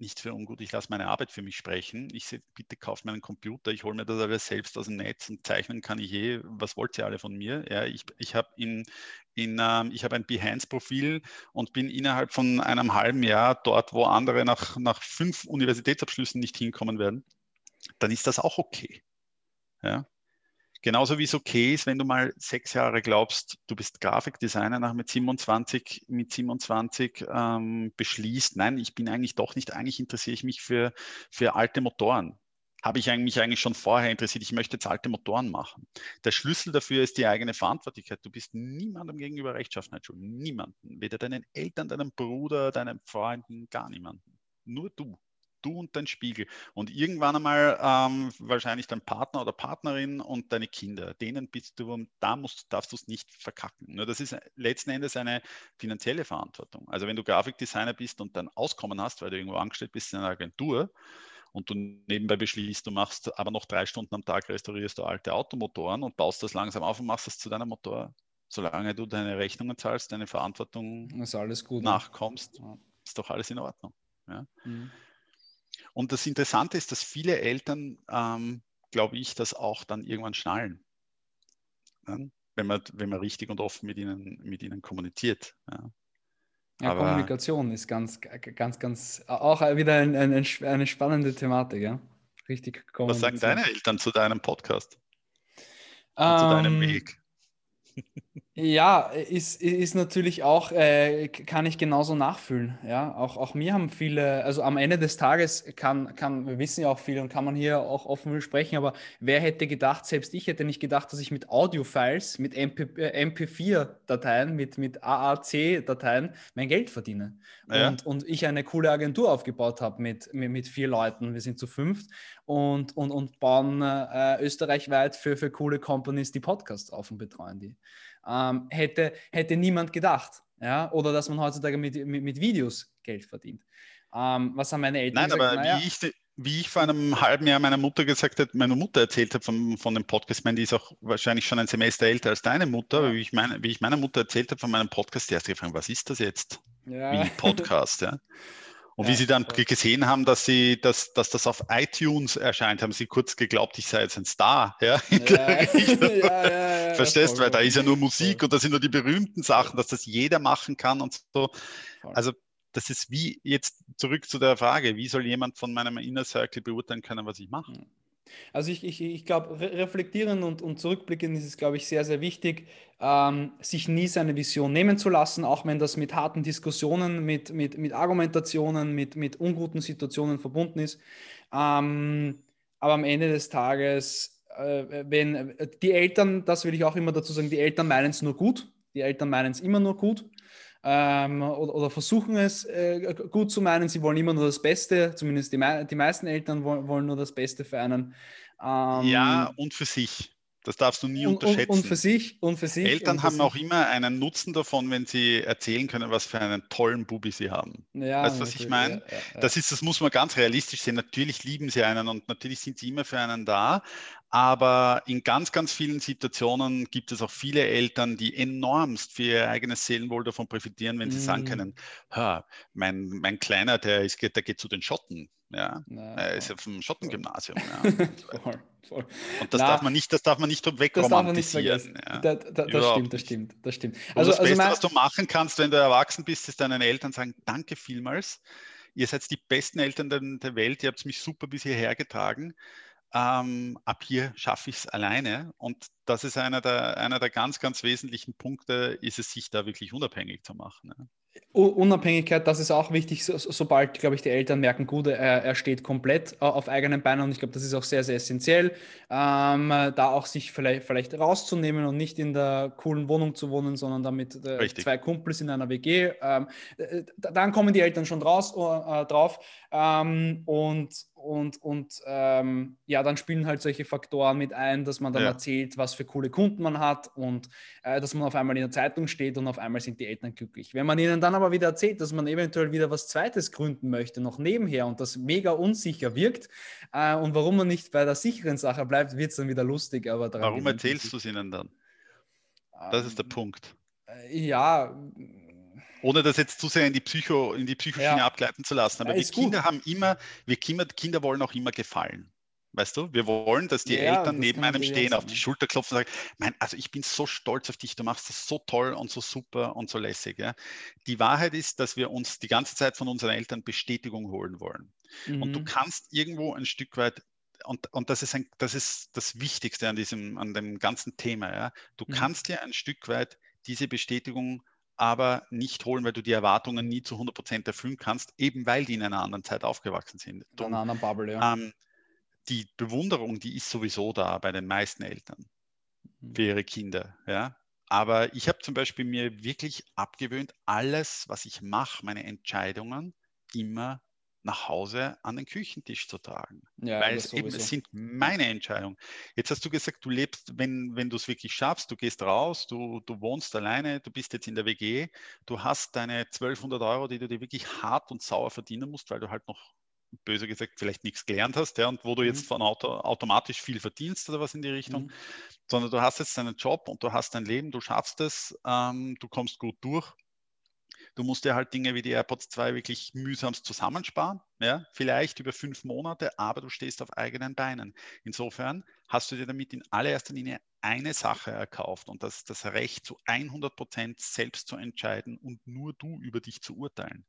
nicht für ungut, ich lasse meine Arbeit für mich sprechen. Ich sehe, bitte kauft mir einen Computer, ich hole mir das alles selbst aus dem Netz und zeichnen kann ich eh, was wollt ihr alle von mir? Ja, ich ich habe in, in, ähm, hab ein Behance-Profil und bin innerhalb von einem halben Jahr dort, wo andere nach, nach fünf Universitätsabschlüssen nicht hinkommen werden. Dann ist das auch okay. Ja? Genauso wie es okay ist, wenn du mal sechs Jahre glaubst, du bist Grafikdesigner, nach mit 27, mit 27 ähm, beschließt, nein, ich bin eigentlich doch nicht, eigentlich interessiere ich mich für, für alte Motoren. Habe ich mich eigentlich schon vorher interessiert, ich möchte jetzt alte Motoren machen. Der Schlüssel dafür ist die eigene Verantwortlichkeit. Du bist niemandem gegenüber rechtschaffen, niemanden. Weder deinen Eltern, deinem Bruder, deinen Freunden, gar niemanden. Nur du du und dein Spiegel. Und irgendwann einmal ähm, wahrscheinlich dein Partner oder Partnerin und deine Kinder. Denen bist du, da musst, darfst du es nicht verkacken. Nur das ist letzten Endes eine finanzielle Verantwortung. Also wenn du Grafikdesigner bist und dann Auskommen hast, weil du irgendwo angestellt bist in einer Agentur, und du nebenbei beschließt, du machst aber noch drei Stunden am Tag, restaurierst du alte Automotoren und baust das langsam auf und machst das zu deinem Motor. Solange du deine Rechnungen zahlst, deine Verantwortung gut, nachkommst, ja. ist doch alles in Ordnung. Ja? Mhm. Und das Interessante ist, dass viele Eltern, ähm, glaube ich, das auch dann irgendwann schnallen. Ja? Wenn, man, wenn man richtig und offen mit ihnen, mit ihnen kommuniziert. Ja. Ja, Aber, Kommunikation ist ganz, ganz, ganz, auch wieder ein, ein, eine spannende Thematik, ja. Richtig Was sagen deine Eltern zu deinem Podcast? Ähm, zu deinem Weg? Ja, ist, ist natürlich auch, äh, kann ich genauso nachfühlen. Ja, auch, auch mir haben viele, also am Ende des Tages kann, kann, wir wissen ja auch viel und kann man hier auch offen sprechen, aber wer hätte gedacht, selbst ich hätte nicht gedacht, dass ich mit Audio-Files, mit MP, äh, MP4-Dateien, mit, mit AAC-Dateien mein Geld verdiene. Ja. Und, und ich eine coole Agentur aufgebaut habe mit, mit, mit vier Leuten. Wir sind zu fünft und, und, und bauen äh, österreichweit für, für coole Companies die Podcasts auf und betreuen die ähm, hätte, hätte niemand gedacht. Ja? Oder dass man heutzutage mit, mit, mit Videos Geld verdient. Ähm, was haben meine Eltern Nein, gesagt? aber naja, wie, ich, wie ich vor einem halben Jahr meiner Mutter gesagt habe, meine Mutter erzählt hat von, von dem Podcast, ich meine, die ist auch wahrscheinlich schon ein Semester älter als deine Mutter, aber wie ich, meine, wie ich meiner Mutter erzählt habe von meinem Podcast, die erste gefragt, was ist das jetzt? Ja. Wie Podcast, ja. Und ja, wie sie dann voll. gesehen haben, dass, sie, dass, dass das auf iTunes erscheint, haben sie kurz geglaubt, ich sei jetzt ein Star. Ja, ja, ja, ja, Verstehst, du? weil da ist ja nur Musik voll. und da sind nur die berühmten Sachen, dass das jeder machen kann und so. Voll. Also das ist wie jetzt zurück zu der Frage, wie soll jemand von meinem Inner Circle beurteilen können, was ich mache? Also ich, ich, ich glaube, reflektieren und, und zurückblicken ist es, glaube ich, sehr, sehr wichtig, ähm, sich nie seine Vision nehmen zu lassen, auch wenn das mit harten Diskussionen, mit, mit, mit Argumentationen, mit, mit unguten Situationen verbunden ist. Ähm, aber am Ende des Tages, wenn äh, die Eltern, das will ich auch immer dazu sagen, die Eltern meinen es nur gut, die Eltern meinen es immer nur gut ähm, oder, oder, versuchen es äh, gut zu meinen. Sie wollen immer nur das Beste, zumindest die, die meisten Eltern wollen, wollen, nur das Beste für einen. Ähm, ja, und für sich. Das darfst du nie und, unterschätzen. Und, und, für sich, und für sich. Eltern haben auch immer einen Nutzen davon, wenn sie erzählen können, was für einen tollen Bubi sie haben. Ja, weißt du, was ich meine? Ja, ja, das ist, das muss man ganz realistisch sehen. Natürlich lieben sie einen und natürlich sind sie immer für einen da. Aber in ganz, ganz vielen Situationen gibt es auch viele Eltern, die enormst für ihr eigenes Seelenwohl davon profitieren, wenn sie mm. sagen können, mein, mein Kleiner, der, ist, der geht zu den Schotten. Ja, Na, er ist ja vom Schottengymnasium. Ja. voll, voll. Und das Na, darf man nicht, das darf man nicht wegromantisieren. Ja. Da, da, das stimmt, das stimmt, das stimmt. Also, das also Beste, was du machen kannst, wenn du erwachsen bist, ist deinen Eltern sagen, danke vielmals. Ihr seid die besten Eltern der, der Welt, ihr habt mich super bis hierher getragen ähm, ab hier schaffe ich es alleine. Und das ist einer der, einer der ganz, ganz wesentlichen Punkte, ist es, sich da wirklich unabhängig zu machen. Ne? Unabhängigkeit, das ist auch wichtig, so, sobald, glaube ich, die Eltern merken, gut, er, er steht komplett äh, auf eigenen Beinen und ich glaube, das ist auch sehr, sehr essentiell, ähm, da auch sich vielleicht, vielleicht rauszunehmen und nicht in der coolen Wohnung zu wohnen, sondern damit äh, zwei Kumpels in einer WG. Ähm, dann kommen die Eltern schon draus, äh, drauf ähm, und, und, und ähm, ja, dann spielen halt solche Faktoren mit ein, dass man dann ja. erzählt, was für coole Kunden man hat und äh, dass man auf einmal in der Zeitung steht und auf einmal sind die Eltern glücklich. Wenn man ihnen dann aber wieder erzählt, dass man eventuell wieder was Zweites gründen möchte, noch nebenher und das mega unsicher wirkt äh, und warum man nicht bei der sicheren Sache bleibt, wird es dann wieder lustig. Aber warum erzählst du es ihnen dann? Das ist der ähm, Punkt. Äh, ja, ohne das jetzt zu sehr in die Psycho, in die Psychoschiene ja. abgleiten zu lassen. Aber ja, wir Kinder gut. haben immer, wir Kinder, Kinder wollen auch immer gefallen. Weißt du, wir wollen, dass die ja, Eltern das neben einem stehen, auf die Schulter klopfen und sagen, mein, also ich bin so stolz auf dich, du machst das so toll und so super und so lässig. Ja. Die Wahrheit ist, dass wir uns die ganze Zeit von unseren Eltern Bestätigung holen wollen. Mhm. Und du mhm. kannst irgendwo ein Stück weit und, und das, ist ein, das ist das Wichtigste an diesem, an dem ganzen Thema. Ja. Du mhm. kannst dir ein Stück weit diese Bestätigung aber nicht holen, weil du die Erwartungen nie zu 100 Prozent erfüllen kannst, eben weil die in einer anderen Zeit aufgewachsen sind. In einer anderen Bubble, ja. Ähm, die Bewunderung, die ist sowieso da bei den meisten Eltern mhm. für ihre Kinder. Ja? Aber ich habe zum Beispiel mir wirklich abgewöhnt, alles, was ich mache, meine Entscheidungen immer nach Hause an den Küchentisch zu tragen. Ja, Weil es eben, es sind meine Entscheidungen. Jetzt hast du gesagt, du lebst, wenn, wenn du es wirklich schaffst, du gehst raus, du, du wohnst alleine, du bist jetzt in der WG, du hast deine 1200 Euro, die du dir wirklich hart und sauer verdienen musst, weil du halt noch böse gesagt, vielleicht nichts gelernt hast, ja, und wo du jetzt mhm. von Auto, automatisch viel verdienst oder was in die Richtung, mhm. sondern du hast jetzt deinen Job und du hast dein Leben, du schaffst es, ähm, du kommst gut durch. Du musst dir halt Dinge wie die AirPods 2 wirklich mühsamst zusammensparen, ja, vielleicht über fünf Monate, aber du stehst auf eigenen Beinen. Insofern hast du dir damit in allererster Linie eine Sache erkauft und das das Recht, zu 100 Prozent selbst zu entscheiden und nur du über dich zu urteilen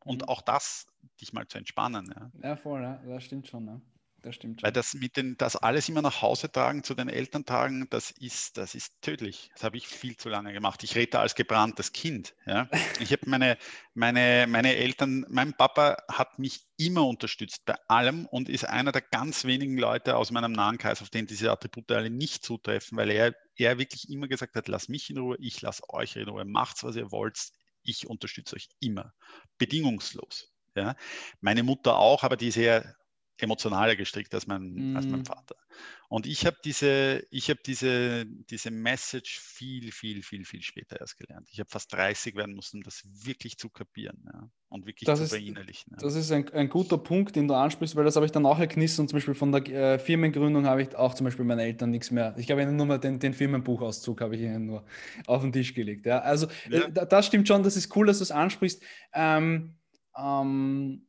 und mhm. auch das dich mal zu entspannen. Ja, ja voll, ja. das stimmt schon. Ja. Das stimmt schon. Weil das mit den, das alles immer nach Hause tragen, zu den Eltern tragen, das ist, das ist tödlich. Das habe ich viel zu lange gemacht. Ich rede da als gebranntes Kind. Ja. Ich habe meine, meine, meine Eltern, mein Papa hat mich immer unterstützt bei allem und ist einer der ganz wenigen Leute aus meinem nahen Kreis, auf den diese Attribute alle nicht zutreffen, weil er, er wirklich immer gesagt hat, lass mich in Ruhe, ich lasse euch in Ruhe, macht's, was ihr wollt, ich unterstütze euch immer, bedingungslos. Ja. Meine Mutter auch, aber die ist eher emotionaler gestrickt als mein, mm. als mein mhm. Vater. Und ich habe diese, ich habe diese, diese Message viel, viel, viel, viel später erst gelernt. Ich habe fast 30 werden müssen, um das wirklich zu kapieren ja, und wirklich das zu ist, verinnerlichen. Ja. Das ist ein, ein, guter Punkt, den du ansprichst, weil das habe ich dann auch erknissen und zum Beispiel von der äh, Firmengründung habe ich auch zum Beispiel meinen Eltern nichts mehr. Ich habe ihnen nur mal den, den Firmenbuchauszug habe ich ihnen nur auf den Tisch gelegt. Ja. Also. Äh, das stimmt schon, das ist cool, dass du es ansprichst. Ähm, ähm,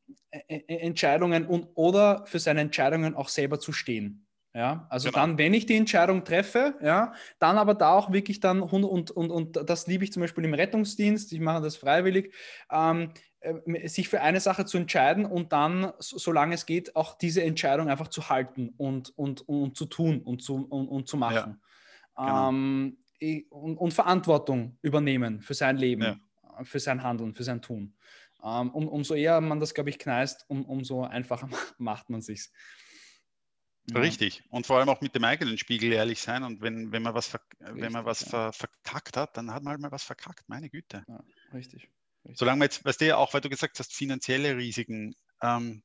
Entscheidungen und oder für seine Entscheidungen auch selber zu stehen. Ja, also genau. dann, wenn ich die Entscheidung treffe, ja, dann aber da auch wirklich dann und, und, und, und das liebe ich zum Beispiel im Rettungsdienst, ich mache das freiwillig, ähm, äh, sich für eine Sache zu entscheiden und dann, solange es geht, auch diese Entscheidung einfach zu halten und, und, und zu tun und zu, und, und zu machen. Ja, genau. ähm, und, und, Verantwortung übernehmen für sein Leben, ja. für sein Handeln, für sein Tun. Ähm, um, umso eher man das, glaube ich, kneist, um, umso einfacher macht man sich. Richtig. Und vor allem auch mit dem eigenen Spiegel ehrlich sein. Und wenn, wenn man was, ver richtig, wenn man was ja. ver verkackt hat, dann hat man halt mal was verkackt. Meine Güte. Ja, richtig, richtig. Solange man jetzt, weißt du, auch weil du gesagt hast, finanzielle Risiken. Ähm,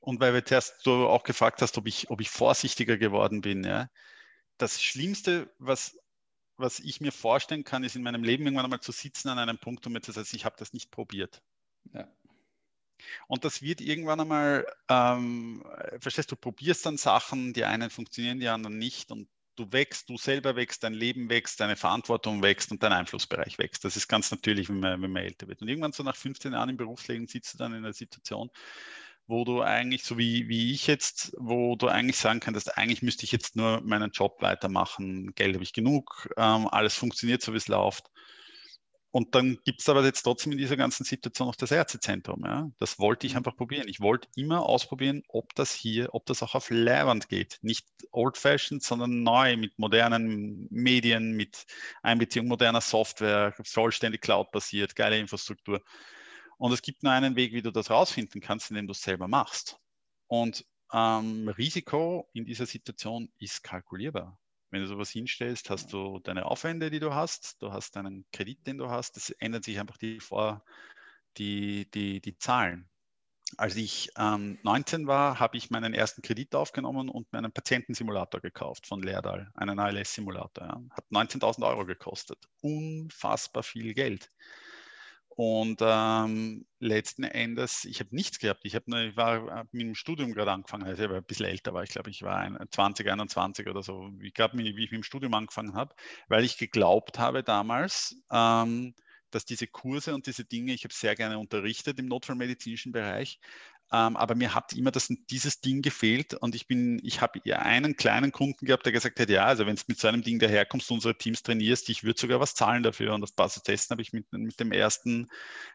und weil wir zuerst du auch gefragt hast, ob ich, ob ich vorsichtiger geworden bin. Ja? Das Schlimmste, was, was ich mir vorstellen kann, ist in meinem Leben irgendwann einmal zu sitzen an einem Punkt und mir zu sagen, ich habe das nicht probiert. Ja. Und das wird irgendwann einmal, ähm, verstehst du, probierst dann Sachen, die einen funktionieren, die anderen nicht und du wächst, du selber wächst, dein Leben wächst, deine Verantwortung wächst und dein Einflussbereich wächst. Das ist ganz natürlich, wenn man, wenn man älter wird. Und irgendwann so nach 15 Jahren im Berufsleben sitzt du dann in einer Situation, wo du eigentlich, so wie, wie ich jetzt, wo du eigentlich sagen kannst, eigentlich müsste ich jetzt nur meinen Job weitermachen, Geld habe ich genug, ähm, alles funktioniert so, wie es läuft. Und dann gibt es aber jetzt trotzdem in dieser ganzen Situation noch das Ärztezentrum. Ja? Das wollte ich mhm. einfach probieren. Ich wollte immer ausprobieren, ob das hier, ob das auch auf Leihwand geht. Nicht old-fashioned, sondern neu mit modernen Medien, mit Einbeziehung moderner Software, vollständig Cloud-basiert, geile Infrastruktur. Und es gibt nur einen Weg, wie du das rausfinden kannst, indem du es selber machst. Und ähm, Risiko in dieser Situation ist kalkulierbar. Wenn du sowas hinstellst, hast du deine Aufwände, die du hast, du hast deinen Kredit, den du hast. Es ändern sich einfach die, Vor die, die, die Zahlen. Als ich ähm, 19 war, habe ich meinen ersten Kredit aufgenommen und mir einen Patientensimulator gekauft von Leerdal, einen ALS-Simulator. Ja. Hat 19.000 Euro gekostet. Unfassbar viel Geld. Und ähm, letzten Endes, ich habe nichts gehabt. Ich, hab nur, ich war mit dem Studium gerade angefangen, also ich war ein bisschen älter war. Ich glaube, ich war ein, 20, 21 oder so. Ich glaube, wie ich mit dem Studium angefangen habe, weil ich geglaubt habe damals, ähm, dass diese Kurse und diese Dinge, ich habe sehr gerne unterrichtet im notfallmedizinischen Bereich, ähm, aber mir hat immer das, dieses Ding gefehlt und ich bin, ich habe ja einen kleinen Kunden gehabt, der gesagt hat, ja, also wenn du mit so einem Ding daherkommst, unsere Teams trainierst, ich würde sogar was zahlen dafür. Und auf Basis dessen habe ich mit, mit dem ersten,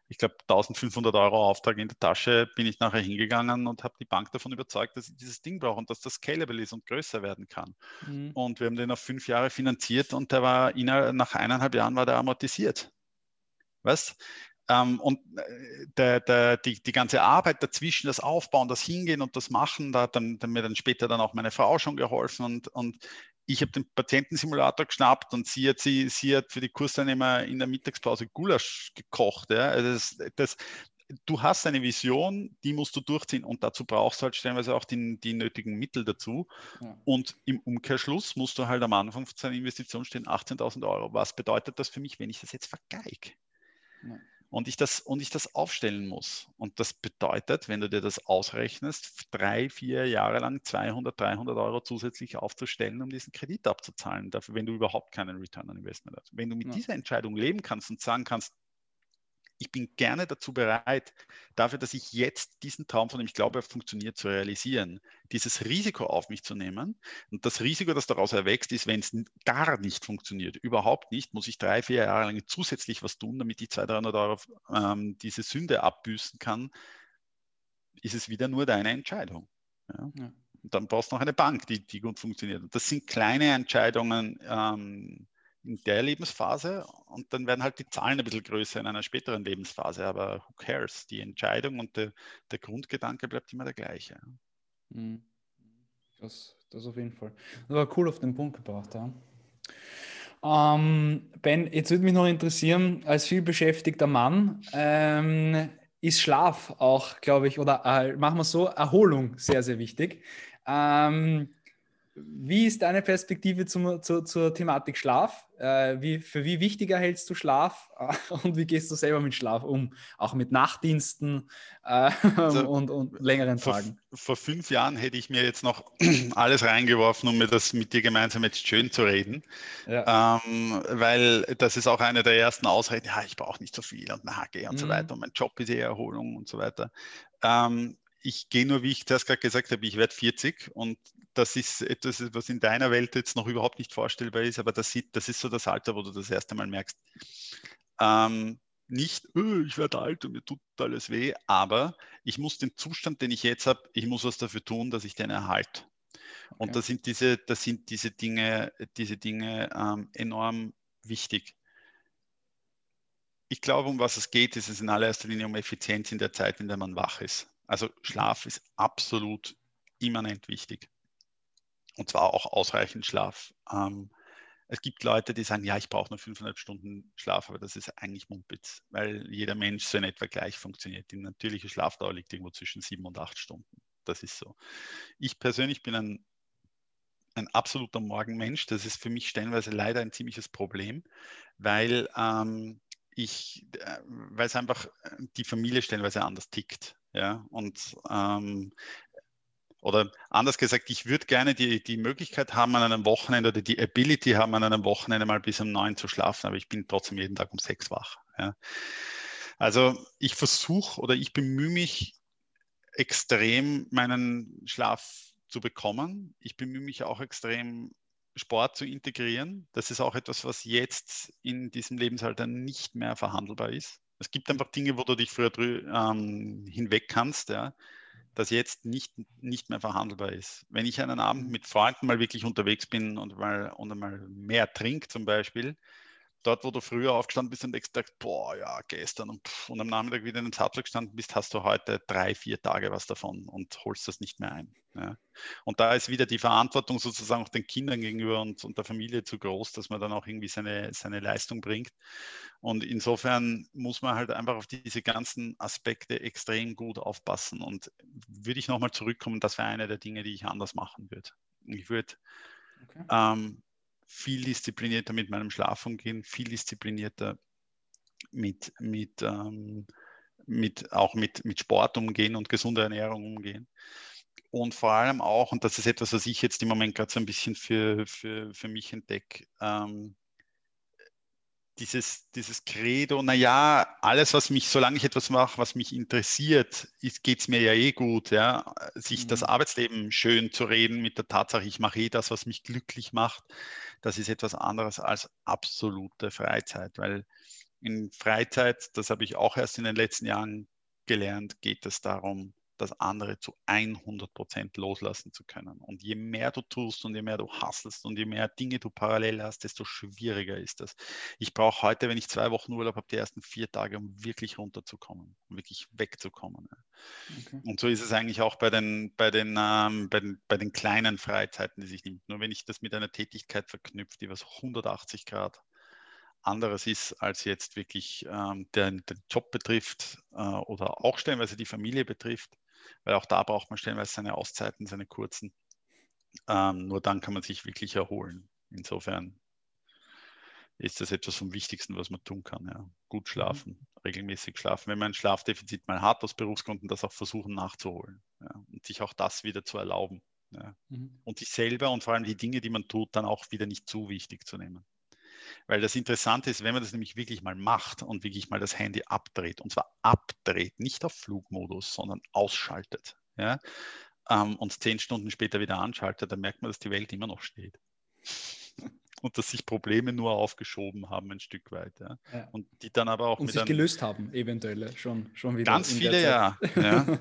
ich glaube 1500 Euro Auftrag in der Tasche, bin ich nachher hingegangen und habe die Bank davon überzeugt, dass ich dieses Ding brauche und dass das scalable ist und größer werden kann. Mhm. Und wir haben den auf fünf Jahre finanziert und der war nach eineinhalb Jahren war der amortisiert. Was? Ähm, und äh, der, der, die, die ganze Arbeit dazwischen, das Aufbauen, das Hingehen und das Machen, da hat dann, dann mir dann später dann auch meine Frau schon geholfen und, und ich habe den Patientensimulator geschnappt und sie hat, sie, sie hat für die Kursteilnehmer in der Mittagspause Gulasch gekocht. Ja. Also das, das, du hast eine Vision, die musst du durchziehen und dazu brauchst du halt stellenweise auch die, die nötigen Mittel dazu. Ja. Und im Umkehrschluss musst du halt am Anfang von seiner Investition stehen 18.000 Euro. Was bedeutet das für mich, wenn ich das jetzt vergeige? Ja und ich das, und ich das aufstellen muss. Und das bedeutet, wenn du dir das ausrechnest, drei, vier Jahre lang 200, 300 Euro zusätzlich aufzustellen, um diesen Kredit abzuzahlen, dafür, wenn du überhaupt keinen Return on Investment hast. Wenn du mit ja. dieser Entscheidung leben kannst und sagen kannst, ich bin gerne dazu bereit, dafür, dass ich jetzt diesen Traum, von dem ich glaube, er funktioniert, zu realisieren, dieses Risiko auf mich zu nehmen. Und das Risiko, das daraus erwächst, ist, wenn es gar nicht funktioniert, überhaupt nicht, muss ich drei, vier Jahre lang zusätzlich was tun, damit ich 200, 300 Euro ähm, diese Sünde abbüßen kann, ist es wieder nur deine Entscheidung. Ja? Ja. Und dann brauchst du noch eine Bank, die, die gut funktioniert. Und das sind kleine Entscheidungen, ähm, in der Lebensphase und dann werden halt die Zahlen ein bisschen größer in einer späteren Lebensphase. Aber who cares? Die Entscheidung und der, der Grundgedanke bleibt immer der gleiche. Mhm. Das, das auf jeden Fall. Das war cool auf den Punkt gebracht, ja. Ähm, ben, jetzt würde mich noch interessieren, als vielbeschäftigter Mann, ähm, ist Schlaf auch, glaube ich, oder äh, machen wir so, Erholung sehr, sehr wichtig. Ähm, wie ist deine Perspektive zum, zur, zur Thematik Schlaf? Äh, wie, für wie wichtiger hältst du Schlaf und wie gehst du selber mit Schlaf um? Auch mit Nachtdiensten äh, also, und, und, längeren vor, Tagen. Vor fünf Jahren hätte ich mir jetzt noch alles reingeworfen, um mir das mit dir gemeinsam jetzt schön zu reden. Ja. Ähm, weil das ist auch eine der ersten Ausreden, ja, ich brauche nicht so viel und na, gehe und mhm. so weiter und mein Job ist eher Erholung und so weiter. Ähm, ich gehe nur, wie ich das gerade gesagt habe, ich werde 40 und das ist etwas, was in deiner Welt jetzt noch überhaupt nicht vorstellbar ist, aber das, sieht, das ist so das Alter, wo du das erste Mal merkst. Ähm, nicht, oh, ich werde alt und mir tut alles weh, aber ich muss den Zustand, den ich jetzt habe, ich muss was dafür tun, dass ich den erhalte. Okay. Und da sind diese, das sind diese Dinge, diese Dinge ähm, enorm wichtig. Ich glaube, um was es geht, ist es in allererster Linie um Effizienz in der Zeit, in der man wach ist. Also Schlaf ist absolut immanent wichtig. Und zwar auch ausreichend Schlaf. Ähm, es gibt Leute, die sagen, ja, ich brauche nur fünfeinhalb Stunden Schlaf, aber das ist eigentlich Mumpitz, weil jeder Mensch so in etwa gleich funktioniert. Die natürliche Schlafdauer liegt irgendwo zwischen sieben und acht Stunden. Das ist so. Ich persönlich bin ein, ein absoluter Morgenmensch. Das ist für mich stellenweise leider ein ziemliches Problem, weil ähm, ich, äh, weil es einfach die Familie stellenweise anders tickt. Ja, und ähm, oder anders gesagt, ich würde gerne die, die Möglichkeit haben, an einem Wochenende oder die Ability haben, an einem Wochenende mal bis um neun zu schlafen, aber ich bin trotzdem jeden Tag um sechs wach. Ja. Also ich versuche oder ich bemühe mich extrem, meinen Schlaf zu bekommen. Ich bemühe mich auch extrem, Sport zu integrieren. Das ist auch etwas, was jetzt in diesem Lebensalter nicht mehr verhandelbar ist. Es gibt einfach Dinge, wo du dich früher ähm, hinweg kannst. Ja das jetzt nicht, nicht mehr verhandelbar ist. Wenn ich einen Abend mit Freunden mal wirklich unterwegs bin und mal, und mal mehr trinke zum Beispiel, dort, wo du früher aufgestanden bist und gedacht, boah, ja, gestern und, pff, und am Nachmittag wieder in den Sattel gestanden bist, hast du heute drei, vier Tage was davon und holst das nicht mehr ein. Ja. Und da ist wieder die Verantwortung sozusagen auch den Kindern gegenüber und, und der Familie zu groß, dass man dann auch irgendwie seine, seine Leistung bringt. Und insofern muss man halt einfach auf diese ganzen Aspekte extrem gut aufpassen. Und würde ich nochmal zurückkommen, das wäre eine der Dinge, die ich anders machen würde. Ich würde okay. ähm, viel disziplinierter mit meinem Schlaf umgehen, viel disziplinierter mit, mit, ähm, mit auch mit, mit Sport umgehen und gesunder Ernährung umgehen. Und vor allem auch, und das ist etwas, was ich jetzt im Moment gerade so ein bisschen für, für, für mich entdecke, ähm, dieses, dieses Credo, naja, alles, was mich, solange ich etwas mache, was mich interessiert, geht es mir ja eh gut, ja. Sich mhm. das Arbeitsleben schön zu reden mit der Tatsache, ich mache eh das, was mich glücklich macht, das ist etwas anderes als absolute Freizeit, weil in Freizeit, das habe ich auch erst in den letzten Jahren gelernt, geht es darum, das andere zu 100 Prozent loslassen zu können. Und je mehr du tust und je mehr du hasselst und je mehr Dinge du parallel hast, desto schwieriger ist das. Ich brauche heute, wenn ich zwei Wochen Urlaub habe, die ersten vier Tage, um wirklich runterzukommen, um wirklich wegzukommen. Okay. Und so ist es eigentlich auch bei den, bei, den, ähm, bei, den, bei den kleinen Freizeiten, die sich nimmt. Nur wenn ich das mit einer Tätigkeit verknüpft, die was 180 Grad anderes ist, als jetzt wirklich ähm, den, den, Job betrifft äh, oder auch stellenweise die Familie betrifft, weil auch da braucht man stellenweise seine Auszeiten, seine kurzen. Ähm, nur dann kann man sich wirklich erholen. Insofern ist das etwas vom Wichtigsten, was man tun kann. Ja. Gut mhm. schlafen, mhm. regelmäßig schlafen. Wenn man ein Schlafdefizit mal hat aus Berufsgründen, das auch versuchen nachzuholen ja. und sich auch das wieder zu erlauben. Ja. Mhm. Und sich selber und vor allem die Dinge, die man tut, dann auch wieder nicht zu wichtig zu nehmen. Weil das Interessante ist, wenn man das nämlich wirklich mal macht und wirklich mal das Handy abdreht, und zwar abdreht, nicht auf Flugmodus, sondern ausschaltet, ja, ähm, und zehn Stunden später wieder anschaltet, dann merkt man, dass die Welt immer noch steht und dass sich Probleme nur aufgeschoben haben ein Stück weit. Ja. ja. Und die dann aber auch und sich gelöst haben, eventuell schon, schon wieder. Ganz viele, ja. ja.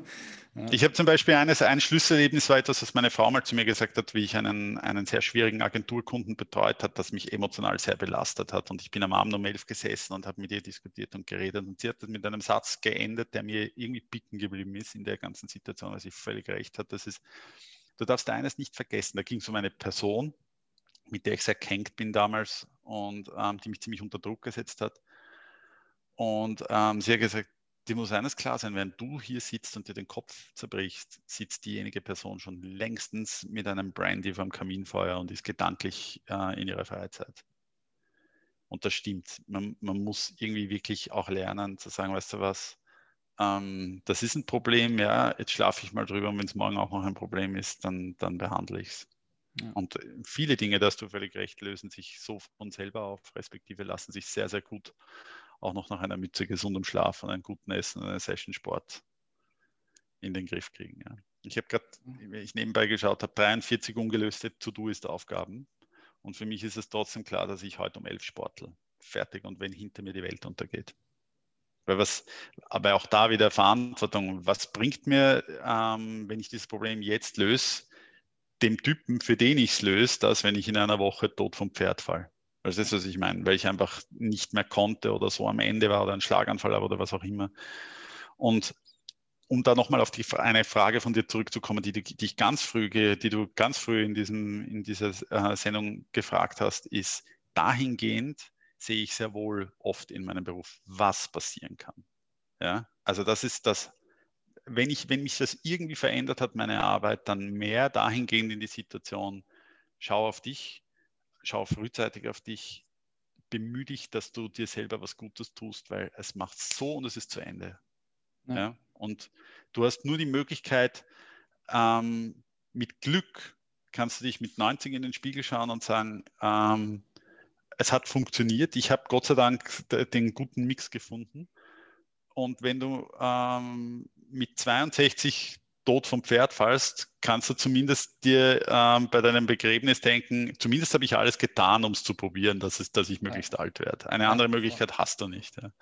Ich habe zum Beispiel eines, ein Schlüsselerlebnis war etwas, was meine Frau mal zu mir gesagt hat, wie ich einen, einen sehr schwierigen Agenturkunden betreut hat, das mich emotional sehr belastet hat. Und ich bin am Abend um elf gesessen und habe mit ihr diskutiert und geredet. Und sie hat das mit einem Satz geendet, der mir irgendwie bicken geblieben ist in der ganzen Situation, weil sie völlig recht hat. Das ist, du darfst eines nicht vergessen. Da ging es um eine Person, mit der ich sehr kränkt bin damals und ähm, die mich ziemlich unter Druck gesetzt hat. Und ähm, sie hat gesagt, dir muss eines klar sein, wenn du hier sitzt und dir den Kopf zerbrichst, sitzt diejenige Person schon längstens mit einem Brandy vom Kaminfeuer und ist gedanklich äh, in ihrer Freizeit. Und das stimmt. Man, man, muss irgendwie wirklich auch lernen zu sagen, weißt du was, ähm, das ist ein Problem, ja, jetzt schlafe ich mal drüber und wenn es morgen auch noch ein Problem ist, dann, dann behandle ich es. Ja. Und äh, viele Dinge, da hast du völlig recht, lösen sich so von selber auf, respektive lassen sich sehr, sehr gut auch noch nach einer Mütze gesundem Schlaf und einem guten Essen und einem Session Sport in den Griff kriegen. Ja. Ich habe gerade, wenn ich nebenbei geschaut habe, 43 ungelöste To-Do-Ist-Aufgaben. Und für mich ist es trotzdem klar, dass ich heute um elf sportel. Fertig und wenn hinter mir die Welt untergeht. Weil was, aber auch da wieder Verantwortung. Was bringt mir, ähm, wenn ich dieses Problem jetzt löse, dem Typen, für den ich es löse, dass wenn ich in einer Woche tot vom Pferd falle? Also das ist, was ich meine, weil ich einfach nicht mehr konnte oder so am Ende war oder ein Schlaganfall oder was auch immer. Und um da nochmal auf die, eine Frage von dir zurückzukommen, die, die, ich ganz früh, die du ganz früh in, diesem, in dieser äh, Sendung gefragt hast, ist dahingehend sehe ich sehr wohl oft in meinem Beruf, was passieren kann. Ja, also das ist das, wenn ich, wenn mich das irgendwie verändert hat, meine Arbeit, dann mehr dahingehend in die Situation, schau auf dich, schau frühzeitig auf dich, bemühe dich, dass du dir selber was Gutes tust, weil es macht so und es ist zu Ende. Ja. ja? Und du hast nur die Möglichkeit, ähm, mit Glück kannst du dich mit 90 in den Spiegel schauen und sagen, ähm, es hat funktioniert. Ich habe Gott sei Dank den guten Mix gefunden. Und wenn du ähm, mit 62 tot vom Pferd fallst, kannst du zumindest dir ähm, bei deinem Begräbnis denken, zumindest habe ich alles getan, um es zu probieren, dass, es, dass ich möglichst ja. alt werde. Eine andere Möglichkeit hast du nicht. Ja.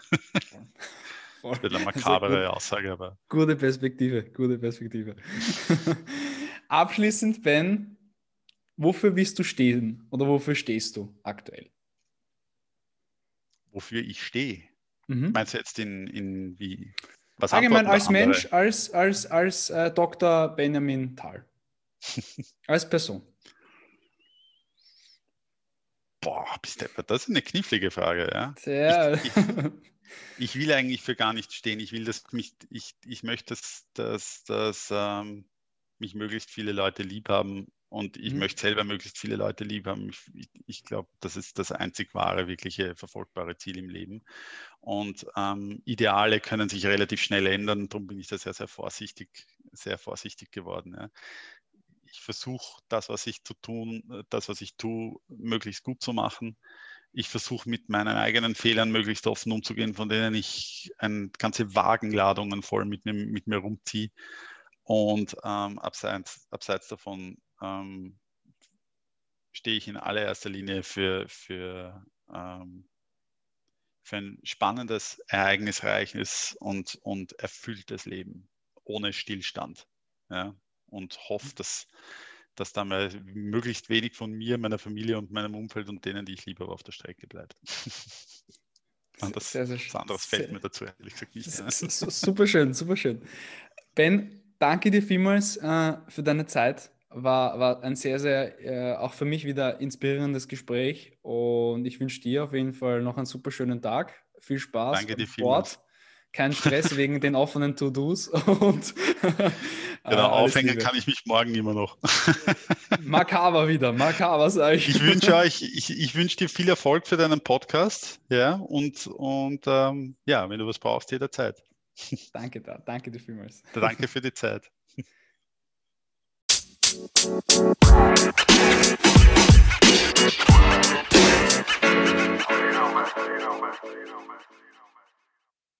Das wird eine makabere Aussage, aber. Gute Perspektive, gute Perspektive. Abschließend, Ben, wofür willst du stehen oder wofür stehst du aktuell? Wofür ich stehe? Mhm. Meinst du jetzt in, in wie? Was Allgemein als Mensch, als, als, als äh, Dr. Benjamin Thal. als Person. Boah, bist du, das ist eine knifflige Frage, ja. Sehr. Ich, ich, ich, will eigentlich für gar nichts stehen. Ich will, dass mich, ich, ich möchte, dass, dass, dass ähm, mich möglichst viele Leute lieb haben und ich mhm. möchte selber möglichst viele Leute lieb haben. Ich, ich glaube, das ist das einzig wahre, wirkliche, verfolgbare Ziel im Leben. Und ähm, Ideale können sich relativ schnell ändern. Darum bin ich da sehr, sehr vorsichtig, sehr vorsichtig geworden. Ja. Ich versuche, das, was ich zu tun, das, was ich tue, möglichst gut zu machen. Ich versuche mit meinen eigenen Fehlern möglichst offen umzugehen, von denen ich eine ganze Wagenladungen voll mit mir, mit mir rumziehe. Und ähm, abseits, abseits davon ähm, stehe ich in allererster Linie für, für, ähm, für ein spannendes, ereignisreiches und, und erfülltes Leben ohne Stillstand. Ja? Und hoffe, dass, dass da mal möglichst wenig von mir, meiner Familie und meinem Umfeld und denen, die ich liebe, auf der Strecke bleibt. Anders, sehr, sehr, was anderes fällt mir dazu ehrlich gesagt nicht. Super schön, super schön. Ben, danke dir vielmals äh, für deine Zeit war, war ein sehr, sehr, äh, auch für mich wieder inspirierendes Gespräch. Und ich wünsche dir auf jeden Fall noch einen super schönen Tag. Viel Spaß Danke dir Sport. Kein Stress wegen den offenen To-Dos. Und genau, aufhängen kann ich mich morgen immer noch. makaber wieder, makaber sage ich. Ich wünsche euch, ich, ich wünsche dir viel Erfolg für deinen Podcast. Ja, und, und ähm, ja, wenn du was brauchst, jederzeit. Danke da, danke dir vielmals. Danke für die Zeit. You know, man. You.